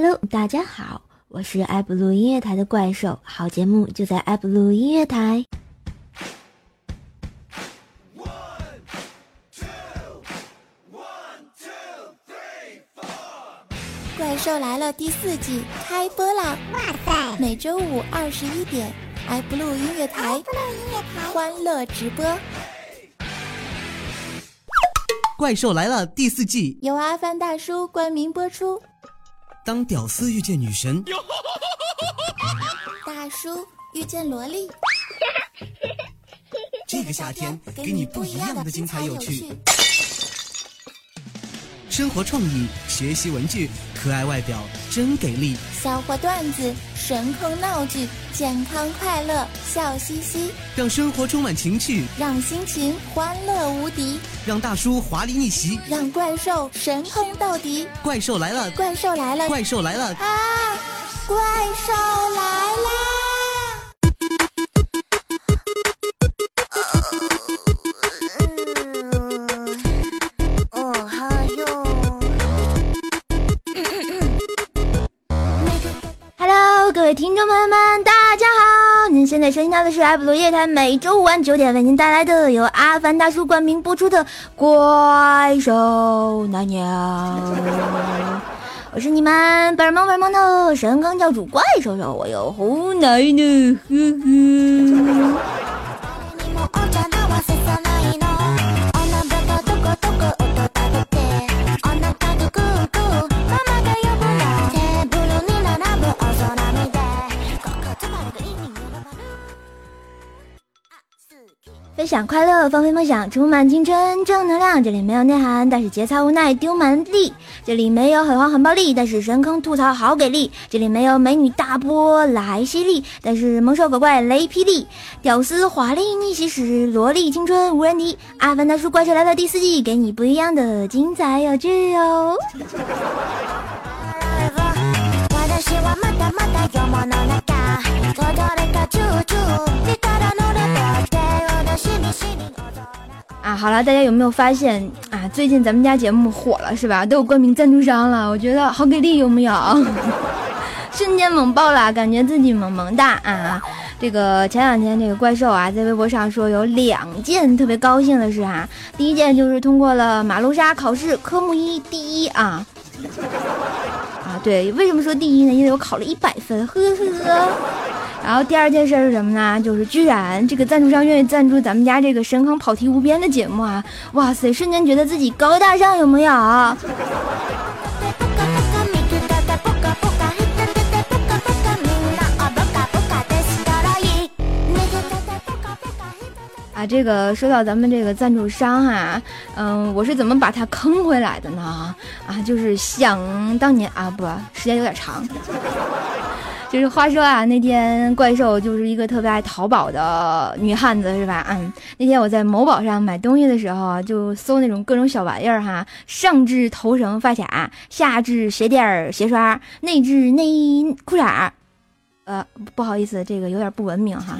Hello，大家好，我是爱布鲁音乐台的怪兽，好节目就在爱布鲁音乐台。怪兽来了第四季开播啦！哇塞，每周五二十一点，爱布鲁音乐台，欢乐直播。怪兽来了第四季，由阿凡大叔冠名播出。当屌丝遇见女神，大叔遇见萝莉，这个夏天给你不一样的精彩有趣。生活创意，学习文具，可爱外表真给力。笑话段子，神坑闹剧，健康快乐，笑嘻嘻，让生活充满情趣，让心情欢乐无敌，让大叔华丽逆袭，让怪兽神坑到底。怪兽来了，怪兽来了，怪兽来了啊！怪兽来啦！听众朋友们，大家好！您现在收听到的是艾普罗夜台每周五晚九点为您带来的由阿凡大叔冠名播出的《怪兽奶娘》。我是你们本萌本萌的神坑教主怪兽兽，我有好奶呢，呵呵。分享快乐，放飞梦想，充满青春正能量。这里没有内涵，但是节操无奈丢满地。这里没有很黄很暴力，但是神坑吐槽好给力。这里没有美女大波来犀利，但是萌兽狗怪雷霹雳。屌丝华丽逆袭时，萝莉青春无人敌。阿凡达叔怪兽来了第四季，给你不一样的精彩有趣哦。啊，好了，大家有没有发现啊？最近咱们家节目火了是吧？都有冠名赞助商了，我觉得好给力，有没有？瞬间猛爆了，感觉自己萌萌哒啊！这个前两天这个怪兽啊，在微博上说有两件特别高兴的事啊。第一件就是通过了马路杀考试科目一第一啊啊！对，为什么说第一呢？因为我考了一百分，呵呵。然后第二件事是什么呢？就是居然这个赞助商愿意赞助咱们家这个神坑跑题无边的节目啊！哇塞，瞬间觉得自己高大上，有没有？啊，这个说到咱们这个赞助商哈，嗯，我是怎么把他坑回来的呢？啊，就是想当年啊，不，时间有点长。就是话说啊，那天怪兽就是一个特别爱淘宝的女汉子，是吧？嗯，那天我在某宝上买东西的时候，就搜那种各种小玩意儿哈，上至头绳发卡，下至鞋垫儿鞋刷，内置内衣裤衩儿呃，不好意思，这个有点不文明哈。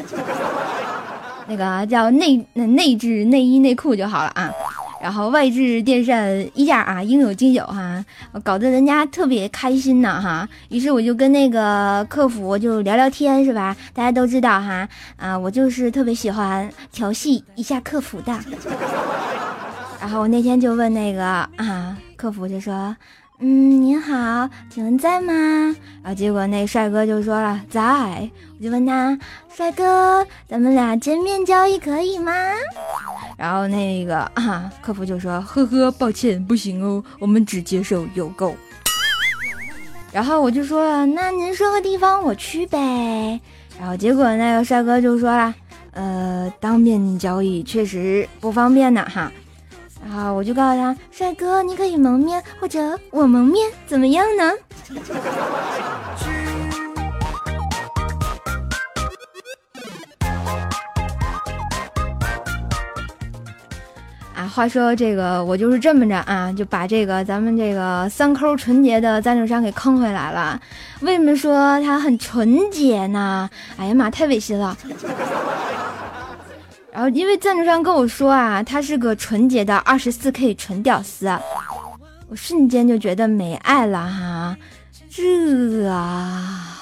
那个叫内内置内衣内裤就好了啊。然后外置电扇衣架啊，应有尽有哈，搞得人家特别开心呢哈。于是我就跟那个客服就聊聊天是吧？大家都知道哈，啊，我就是特别喜欢调戏一下客服的。然后我那天就问那个啊，客服就说。嗯，您好，请问在吗？然后结果那帅哥就说了在，我就问他，帅哥，咱们俩见面交易可以吗？然后那个啊，客服就说，呵呵，抱歉，不行哦，我们只接受邮购。然后我就说了，那您说个地方我去呗。然后结果那个帅哥就说了，呃，当面交易确实不方便呢，哈。然后我就告诉他，帅哥，你可以蒙面，或者我蒙面，怎么样呢？啊，话说这个，我就是这么着啊，就把这个咱们这个三抠纯洁的赞助商给坑回来了。为什么说他很纯洁呢？哎呀妈，太违心了。然后，因为赞助商跟我说啊，他是个纯洁的二十四 K 纯屌丝，我瞬间就觉得没爱了哈。这啊，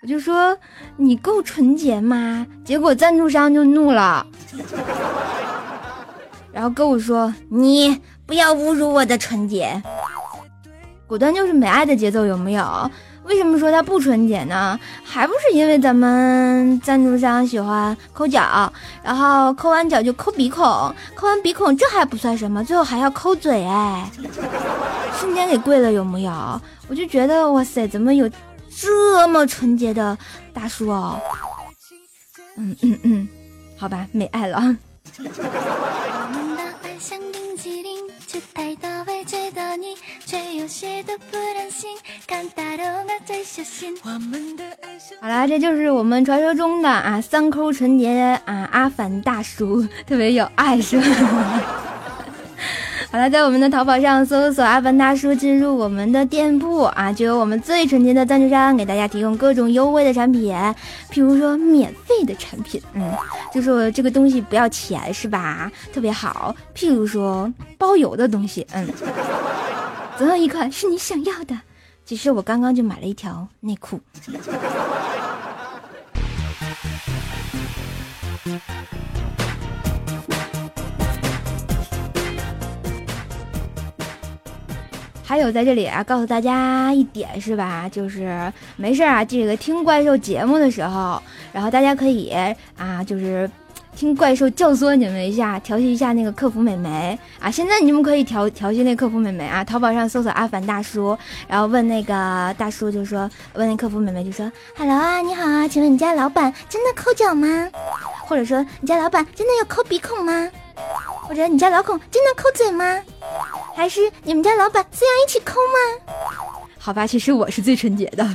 我就说你够纯洁吗？结果赞助商就怒了，然后跟我说你不要侮辱我的纯洁，果断就是没爱的节奏，有没有？为什么说它不纯洁呢？还不是因为咱们赞助商喜欢抠脚，然后抠完脚就抠鼻孔，抠完鼻孔这还不算什么，最后还要抠嘴，哎，瞬间给跪了，有木有？我就觉得哇塞，怎么有这么纯洁的大叔哦？嗯嗯嗯，好吧，没爱了。好啦，这就是我们传说中的啊三抠纯洁啊阿凡大叔，特别有爱是吧？好了，在我们的淘宝上搜索“阿凡大叔”，进入我们的店铺啊，就有我们最纯洁的赞助商给大家提供各种优惠的产品，譬如说免费的产品，嗯，就说这个东西不要钱是吧？特别好，譬如说包邮的东西，嗯，总有一款是你想要的。其实我刚刚就买了一条内裤。还有在这里啊，告诉大家一点是吧？就是没事啊，这个听怪兽节目的时候，然后大家可以啊，就是听怪兽教唆你们一下，调戏一下那个客服美眉啊。现在你们可以调调戏那客服美眉啊，淘宝上搜索阿凡大叔，然后问那个大叔就说，问那客服美眉就说，Hello 啊，你好啊，请问你家老板真的抠脚吗？或者说你家老板真的有抠鼻孔吗？或者你家老孔真的抠嘴吗？还是你们家老板这样一起抠吗？好吧，其实我是最纯洁的。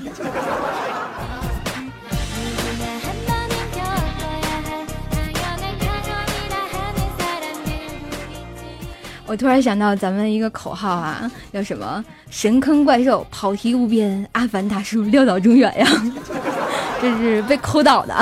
我突然想到咱们一个口号啊，叫什么？神坑怪兽，跑题无边，阿凡大叔撂倒中原呀！这是被抠倒的。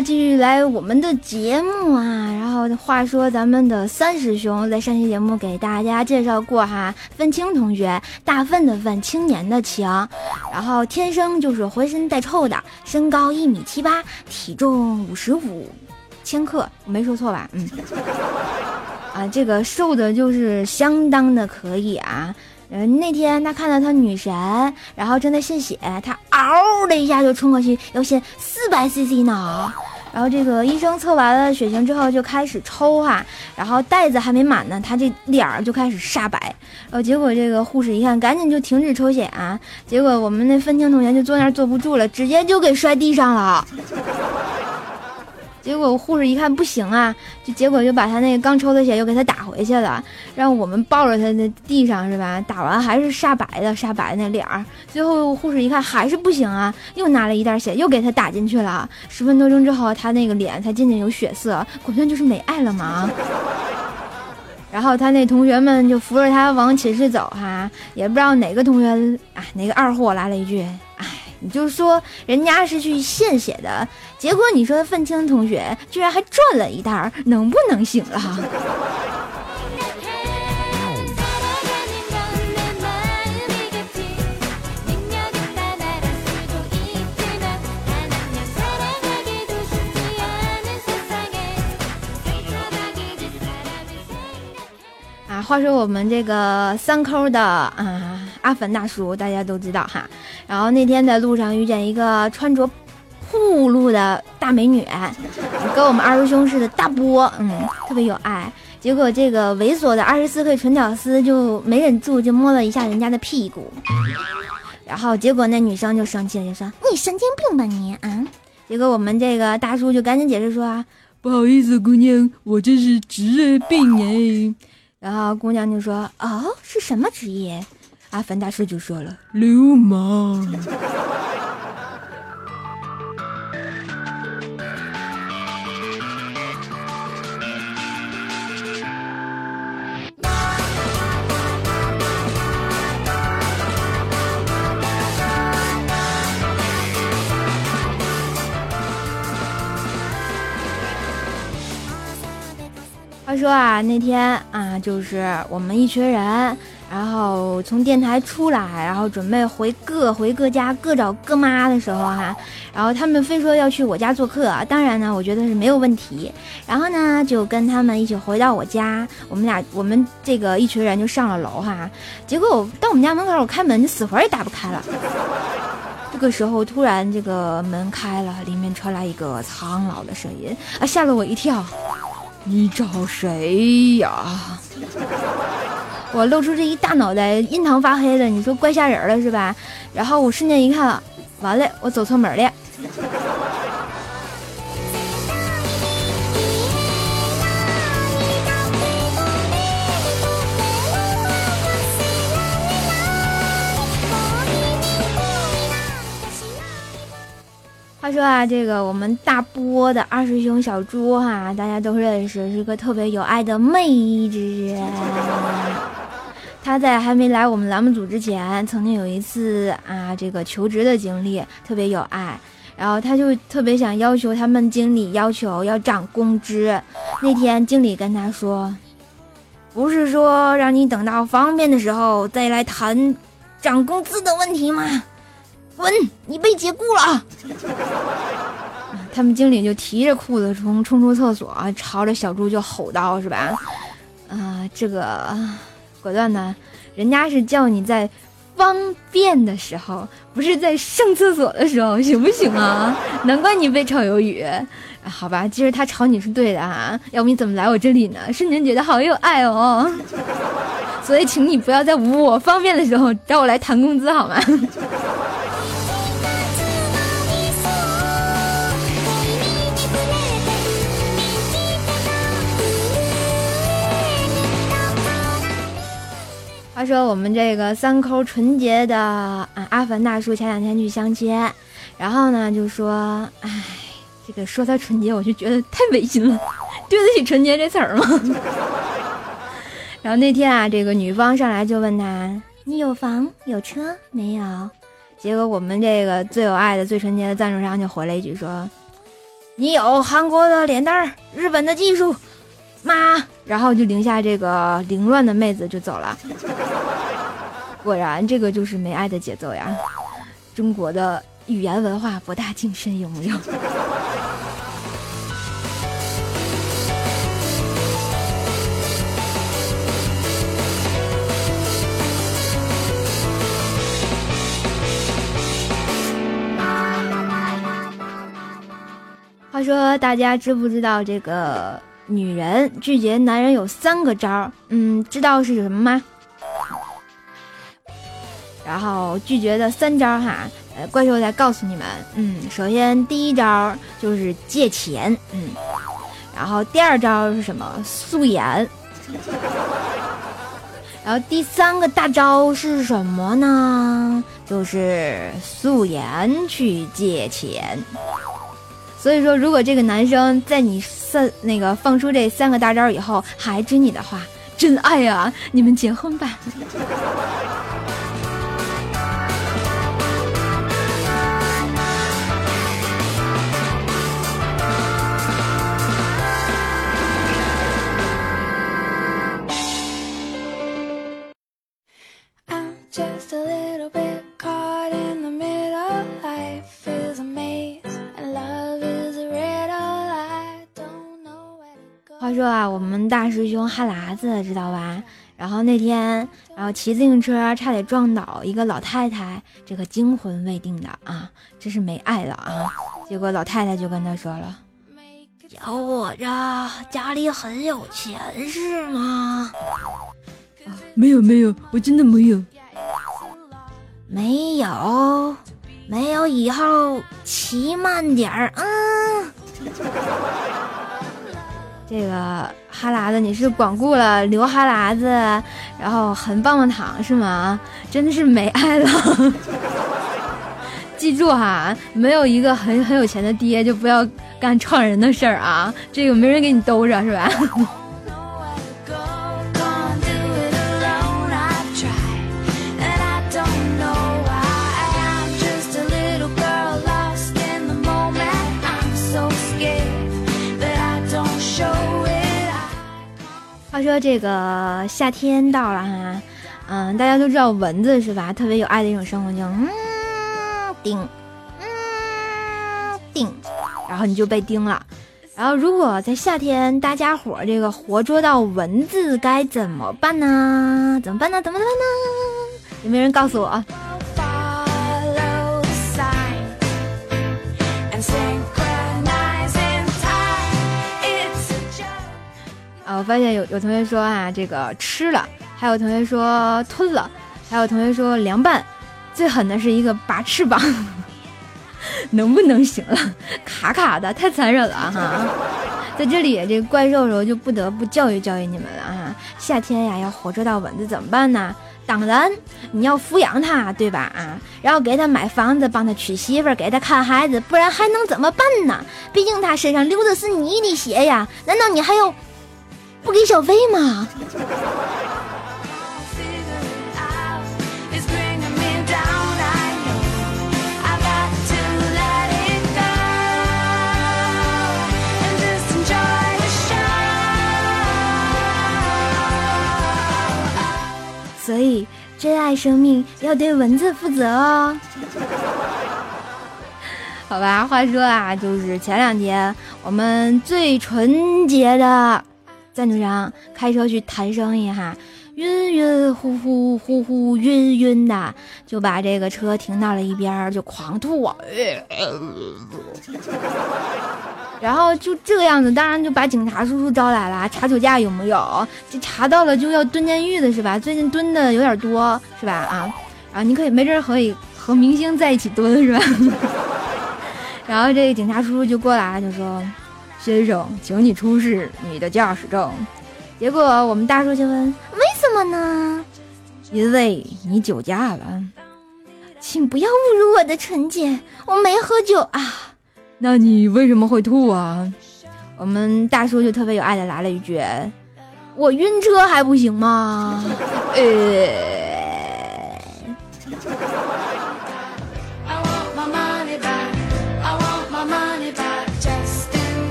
继续来我们的节目啊。然后话说，咱们的三师兄在上期节目给大家介绍过哈，愤青同学，大粪的粪，青年的青，然后天生就是浑身带臭的，身高一米七八，体重五十五千克，没说错吧？嗯，啊，这个瘦的就是相当的可以啊。嗯，那天他看到他女神，然后正在献血，他嗷的一下就冲过去要献四百 CC 呢。然后这个医生测完了血型之后就开始抽哈，然后袋子还没满呢，他这脸儿就开始煞白。然后结果这个护士一看，赶紧就停止抽血啊。结果我们那分清同学就坐那儿坐不住了，直接就给摔地上了。结果护士一看不行啊，就结果就把他那个刚抽的血又给他打回去了，让我们抱着他那地上是吧？打完还是煞白的，煞白那脸儿。最后护士一看还是不行啊，又拿了一袋血又给他打进去了。十分多钟之后，他那个脸才渐渐有血色，果断就是没爱了嘛。然后他那同学们就扶着他往寝室走哈，也不知道哪个同学啊，哪个二货来了一句。你就说人家是去献血的，结果你说愤青同学居然还赚了一袋，能不能行了？啊，话说我们这个三抠的啊。阿凡大叔，大家都知道哈。然后那天在路上遇见一个穿着暴露的大美女，跟我们二师兄似的大波，嗯，特别有爱。结果这个猥琐的二十四 K 纯屌丝就没忍住，就摸了一下人家的屁股。然后结果那女生就生气了，就说：“你神经病吧你啊！”结果我们这个大叔就赶紧解释说：“啊，不好意思，姑娘，我这是职业病哎。”然后姑娘就说：“哦，是什么职业？”阿凡大师就说了：“流氓。”说啊，那天啊，就是我们一群人。然后从电台出来，然后准备回各回各家各找各妈的时候哈，然后他们非说要去我家做客，当然呢，我觉得是没有问题。然后呢，就跟他们一起回到我家，我们俩我们这个一群人就上了楼哈。结果我到我们家门口，我开门，死活也打不开了。这个时候突然这个门开了，里面传来一个苍老的声音啊，吓了我一跳。你找谁呀？我露出这一大脑袋，印堂发黑的，你说怪吓人了是吧？然后我瞬间一看，完了，我走错门了。话说啊，这个我们大波的二师兄小猪哈，大家都认识，是个特别有爱的妹子。他在还没来我们栏目组之前，曾经有一次啊，这个求职的经历特别有爱，然后他就特别想要求他们经理要求要涨工资。那天经理跟他说：“不是说让你等到方便的时候再来谈涨工资的问题吗？滚，你被解雇了。”他们经理就提着裤子冲冲出厕所，朝着小猪就吼道：“是吧？啊，这个。”果断呢，人家是叫你在方便的时候，不是在上厕所的时候，行不行啊？难怪你被炒鱿鱼，好吧，其实他炒你是对的啊，要不你怎么来我这里呢？瞬间觉得好有爱哦，所以请你不要在我方便的时候找我来谈工资好吗？说我们这个三抠纯洁的啊阿凡大叔前两天去相亲，然后呢就说，哎，这个说他纯洁，我就觉得太违心了，对得起纯洁这词儿吗？然后那天啊，这个女方上来就问他，你有房有车没有？结果我们这个最有爱的、最纯洁的赞助商就回了一句说，你有韩国的脸蛋儿，日本的技术。妈，然后就留下这个凌乱的妹子就走了。果然，这个就是没爱的节奏呀！中国的语言文化博大精深，有没有？话说，大家知不知道这个？女人拒绝男人有三个招儿，嗯，知道是什么吗？然后拒绝的三招哈，呃，怪兽再告诉你们，嗯，首先第一招就是借钱，嗯，然后第二招是什么？素颜，然后第三个大招是什么呢？就是素颜去借钱。所以说，如果这个男生在你三那个放出这三个大招以后还追你的话，真爱啊！你们结婚吧。话说啊，我们大师兄哈喇子知道吧？然后那天，然后骑自行车差点撞倒一个老太太，这个惊魂未定的啊，这是没爱了啊。结果老太太就跟他说了：“小伙子，家里很有钱是吗？”啊，没有没有，我真的没有。没有，没有，以后骑慢点儿啊。这个哈喇子，你是光顾了流哈喇子，然后很棒棒糖是吗？真的是没爱了。记住哈，没有一个很很有钱的爹，就不要干撞人的事儿啊！这个没人给你兜着是吧？说这个夏天到了哈，嗯，大家都知道蚊子是吧？特别有爱的一种生物，就嗯叮，嗯叮，然后你就被叮了。然后如果在夏天，大家伙这个活捉到蚊子该怎么办呢？怎么办呢？怎么办呢？有没有人告诉我？啊，我发现有有同学说啊，这个吃了，还有同学说吞了，还有同学说凉拌，最狠的是一个拔翅膀，能不能行了？卡卡的，太残忍了哈！在这里，这个怪兽兽就不得不教育教育你们了啊。夏天呀，要活捉到蚊子怎么办呢？当然，你要抚养它，对吧？啊，然后给他买房子，帮他娶媳妇儿，给他看孩子，不然还能怎么办呢？毕竟他身上流的是你的血呀，难道你还要？不给小费吗？所以，珍爱生命要对蚊子负责哦。好吧，话说啊，就是前两天我们最纯洁的。赞助商开车去谈生意哈，晕晕乎乎乎乎晕晕的，就把这个车停到了一边儿，就狂吐，然后就这个样子，当然就把警察叔叔招来了，查酒驾有没有？这查到了就要蹲监狱的是吧？最近蹲的有点多是吧？啊，啊，你可以没准可以和明星在一起蹲是吧？然后这个警察叔叔就过来就说。先生，请你出示你的驾驶证。结果我们大叔就问：“为什么呢？”因为你酒驾了。请不要侮辱我的纯洁，我没喝酒啊。那你为什么会吐啊？我们大叔就特别有爱的来了一句：“我晕车还不行吗？”呃。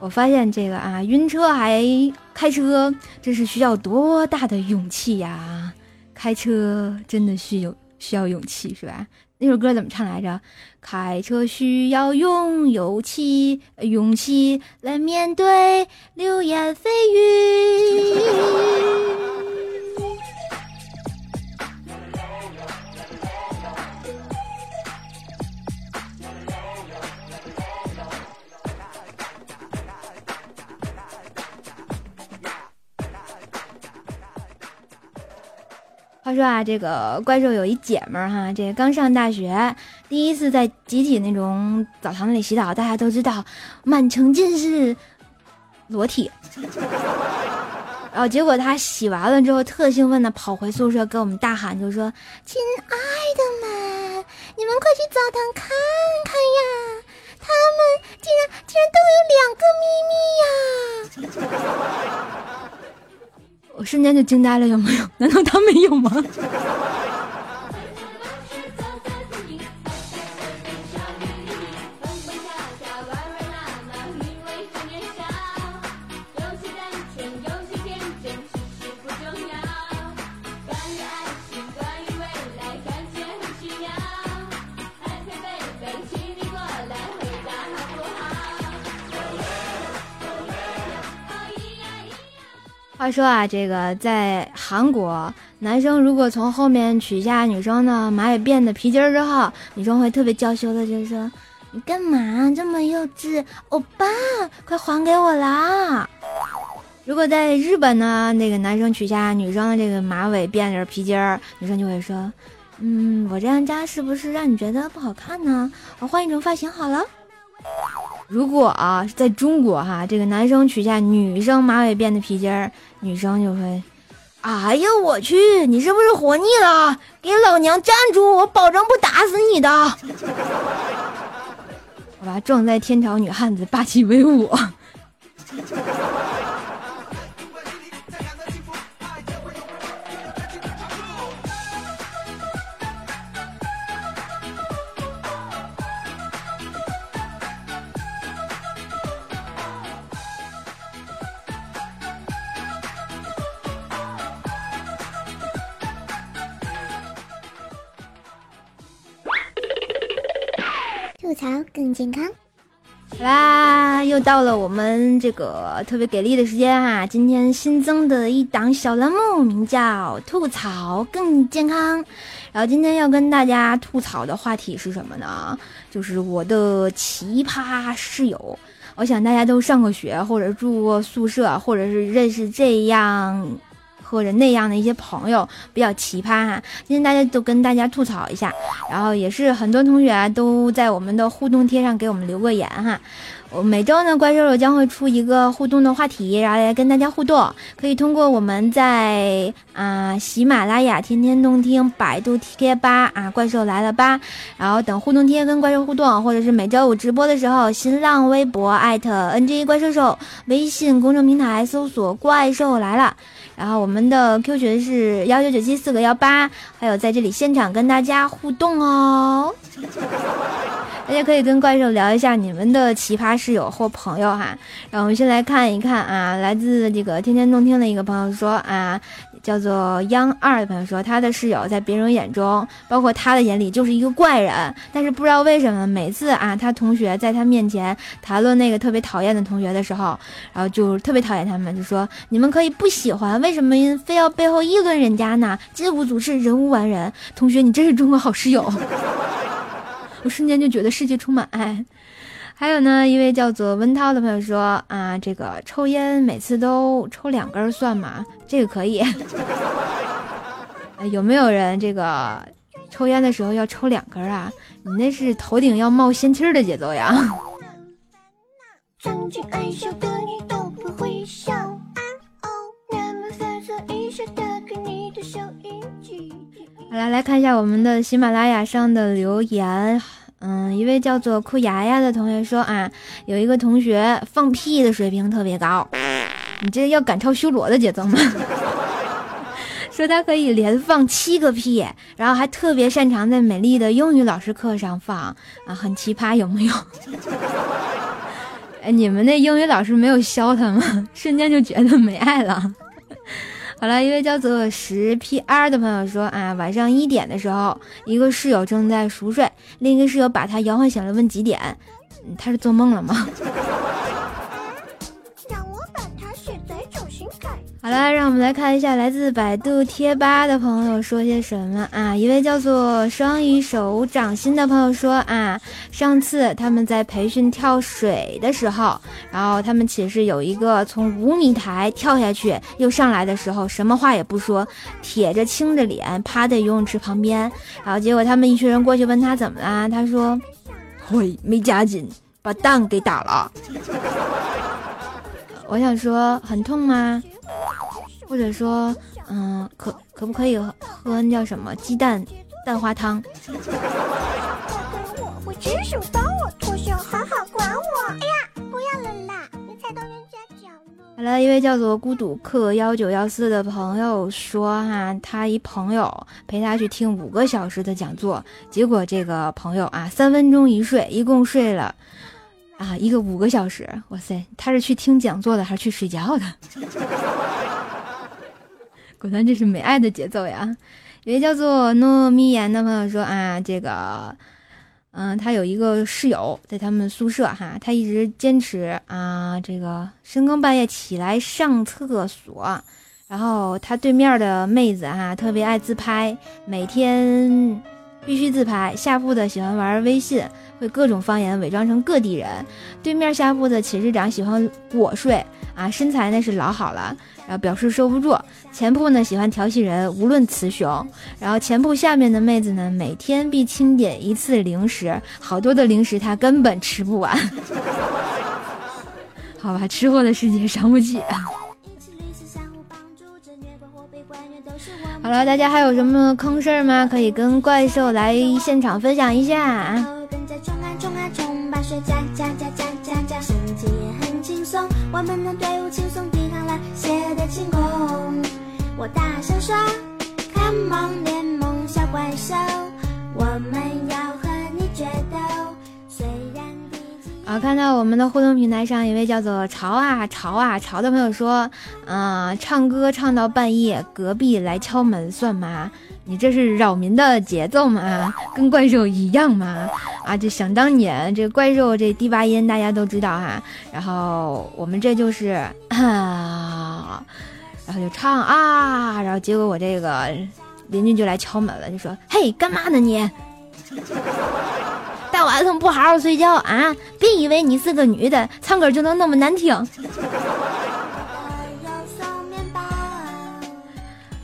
我发现这个啊，晕车还开车，这是需要多大的勇气呀！开车真的需有需要勇气，是吧？那首歌怎么唱来着？开车需要用勇气，勇气来面对流言蜚语。他说啊，这个怪兽有一姐们儿哈，这刚上大学，第一次在集体那种澡堂里洗澡，大家都知道，满城尽是裸体。然后结果他洗完了之后，特兴奋的跑回宿舍，跟我们大喊，就说：“亲爱的们，你们快去澡堂看瞬间就惊呆了，有没有？难道他没有吗？说啊，这个在韩国，男生如果从后面取下女生的马尾辫的皮筋儿之后，女生会特别娇羞的就是说：“你干嘛这么幼稚，欧巴，快还给我啦！”如果在日本呢，那个男生取下女生的这个马尾辫的皮筋儿，女生就会说：“嗯，我这样扎是不是让你觉得不好看呢？我换一种发型好了。”如果啊，在中国哈，这个男生取下女生马尾辫的皮筋儿，女生就会，哎呀，我去，你是不是活腻了？给老娘站住！我保证不打死你的。好吧，壮哉天朝女汉子，霸气威武。槽更健康。好啦，又到了我们这个特别给力的时间哈！今天新增的一档小栏目，名叫“吐槽更健康”。然后今天要跟大家吐槽的话题是什么呢？就是我的奇葩室友。我想大家都上过学，或者住过宿舍，或者是认识这样。或者那样的一些朋友比较奇葩哈，今天大家都跟大家吐槽一下，然后也是很多同学都在我们的互动贴上给我们留过言哈。我每周呢，怪兽兽将会出一个互动的话题，然后来跟大家互动。可以通过我们在啊喜马拉雅、天天动听、百度贴吧啊，怪兽来了吧，然后等互动贴跟怪兽互动，或者是每周五直播的时候，新浪微博艾特 NG 怪兽兽，微信公众平台搜索怪兽来了。然后我们的 Q 群是幺九九七四个幺八，还有在这里现场跟大家互动哦，大家可以跟怪兽聊一下你们的奇葩室友或朋友哈。然后我们先来看一看啊，来自这个天天动听的一个朋友说啊。叫做央二的朋友说，他的室友在别人眼中，包括他的眼里，就是一个怪人。但是不知道为什么，每次啊，他同学在他面前谈论那个特别讨厌的同学的时候，然后就特别讨厌他们，就说你们可以不喜欢，为什么非要背后议论人家呢？金无足赤，人无完人。同学，你真是中国好室友。我瞬间就觉得世界充满爱。还有呢，一位叫做温涛的朋友说啊，这个抽烟每次都抽两根算吗？这个可以。有没有人这个抽烟的时候要抽两根啊？你那是头顶要冒仙气儿的节奏呀！好了，来看一下我们的喜马拉雅上的留言。嗯，一位叫做酷牙牙的同学说啊，有一个同学放屁的水平特别高，你这要赶超修罗的节奏吗？说他可以连放七个屁，然后还特别擅长在美丽的英语老师课上放啊，很奇葩，有没有？哎，你们那英语老师没有削他吗？瞬间就觉得没爱了。好了，一位叫做十 PR 的朋友说啊，晚上一点的时候，一个室友正在熟睡，另一个室友把他摇晃醒了，问几点？他是做梦了吗？好了，让我们来看一下来自百度贴吧的朋友说些什么啊！一位叫做双鱼手掌心的朋友说啊，上次他们在培训跳水的时候，然后他们寝室有一个从五米台跳下去又上来的时候，什么话也不说，铁着青着脸趴在游泳池旁边，然后结果他们一群人过去问他怎么了，他说：“会没夹紧，把蛋给打了。”我想说，很痛吗？或者说，嗯，可可不可以喝那叫什么鸡蛋蛋花汤？好了，一位叫做孤独客幺九幺四的朋友说，哈，他一朋友陪他去听五个小时的讲座，结果这个朋友啊，三分钟一睡，一共睡了啊一个五个小时。哇塞，他是去听讲座的还是去睡觉的？果然这是没爱的节奏呀！有位叫做糯米盐的朋友说啊，这个，嗯，他有一个室友在他们宿舍哈，他一直坚持啊，这个深更半夜起来上厕所，然后他对面的妹子哈特别爱自拍，每天必须自拍。下铺的喜欢玩微信，会各种方言伪装成各地人。对面下铺的寝室长喜欢裸睡啊，身材那是老好了。然后表示收不住，前铺呢喜欢调戏人，无论雌雄。然后前铺下面的妹子呢，每天必清点一次零食，好多的零食她根本吃不完。好吧，吃货的世界伤不起。好了，大家还有什么坑事儿吗？可以跟怪兽来现场分享一下。我们的队伍轻松抵抗了血的进攻。我大声说：“Come on，联盟小怪兽，我们要和你决斗。”虽然啊，看到我们的互动平台上一位叫做“潮啊潮啊潮”的朋友说：“嗯，唱歌唱到半夜，隔壁来敲门算吗？你这是扰民的节奏吗？跟怪兽一样吗？啊，这想当年这怪兽这低八音大家都知道哈，然后我们这就是啊，然后就唱啊，然后结果我这个邻居就来敲门了，就说：“嘿，干嘛呢你？大晚上不好好睡觉啊？别以为你是个女的，唱歌就能那么难听。”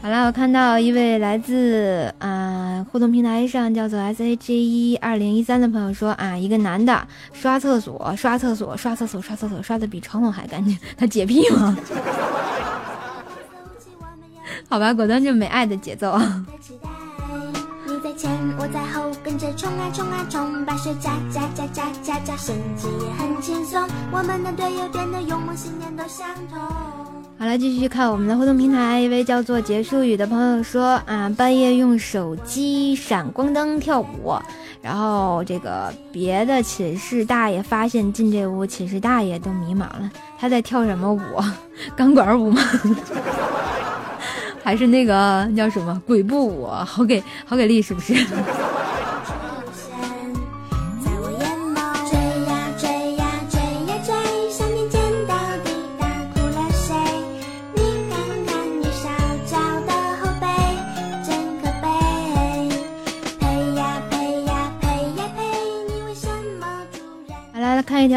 好了，我看到一位来自啊互动平台上叫做 S A J 一二零一三的朋友说啊，一个男的刷厕所，刷厕所，刷厕所，刷厕所，刷的比床头还干净，他洁癖吗？好吧，果断就没爱的节奏。你在前，我在后，跟着冲啊冲啊冲，把水加加加加加加，升级也很轻松。我们的队友变得勇猛，信念都相同。好了，继续看我们的互动平台。一位叫做结束语的朋友说：“啊，半夜用手机闪光灯跳舞，然后这个别的寝室大爷发现进这屋，寝室大爷都迷茫了，他在跳什么舞？钢管舞吗？还是那个叫什么鬼步舞？好给好给力，是不是？”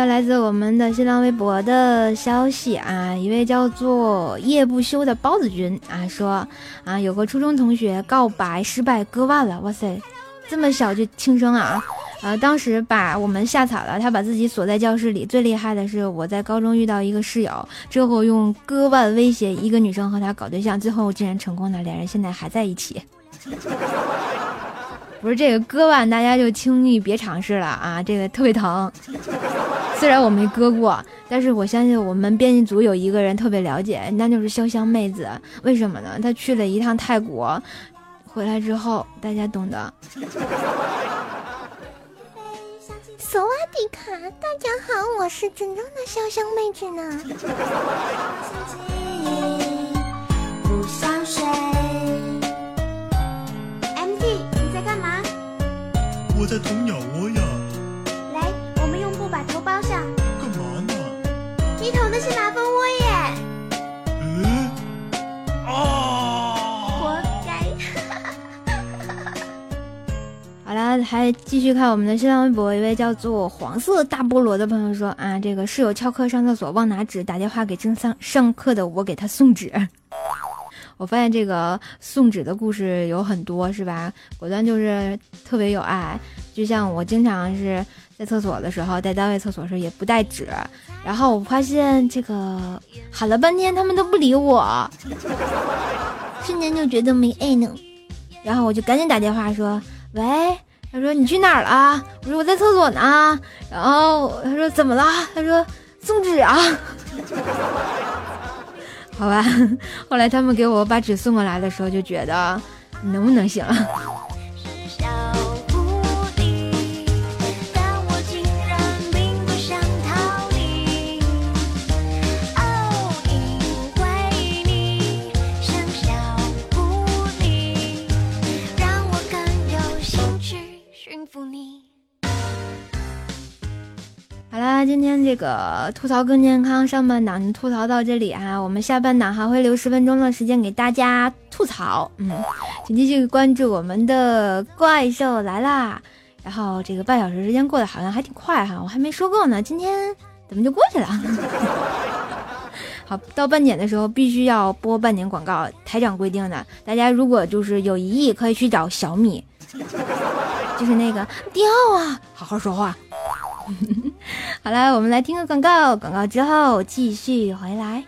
来自我们的新浪微博的消息啊，一位叫做夜不休的包子君啊说啊，有个初中同学告白失败割腕了，哇塞，这么小就轻生啊！呃，当时把我们吓惨了，他把自己锁在教室里。最厉害的是，我在高中遇到一个室友，之后用割腕威胁一个女生和他搞对象，最后竟然成功了，两人现在还在一起。不是这个割腕，大家就轻易别尝试了啊！这个特别疼。虽然我没割过，但是我相信我们编辑组有一个人特别了解，那就是潇湘妹子。为什么呢？她去了一趟泰国，回来之后，大家懂的。索瓦迪卡，大家好，我是真正的潇湘妹子呢。不想睡。你在干嘛？我在捅鸟窝呀。来，我们用布把头包上。干嘛呢你捅的是马蜂窝耶！嗯，啊！活该！好了，还继续看我们的新浪微博，一位叫做黄色大菠萝的朋友说啊，这个室友翘课上厕所忘拿纸，打电话给正上上课的我给他送纸。我发现这个送纸的故事有很多，是吧？果断就是特别有爱，就像我经常是。在厕所的时候，在单位厕所时候也不带纸，然后我发现这个喊了半天，他们都不理我，瞬间就觉得没爱呢。然后我就赶紧打电话说：“喂。”他说：“你去哪儿了？”我说：“我在厕所呢。”然后他说：“怎么了？”他说：“送纸啊。”好吧，后来他们给我把纸送过来的时候，就觉得能不能行？今天这个吐槽更健康上半档吐槽到这里哈，我们下半档还会留十分钟的时间给大家吐槽，嗯，请继续关注我们的怪兽来啦。然后这个半小时时间过得好像还挺快哈，我还没说够呢，今天怎么就过去了？好，到半点的时候必须要播半点广告，台长规定的，大家如果就是有疑义可以去找小米，就是那个掉啊，好好说话。好了，我们来听个广告，广告之后继续回来。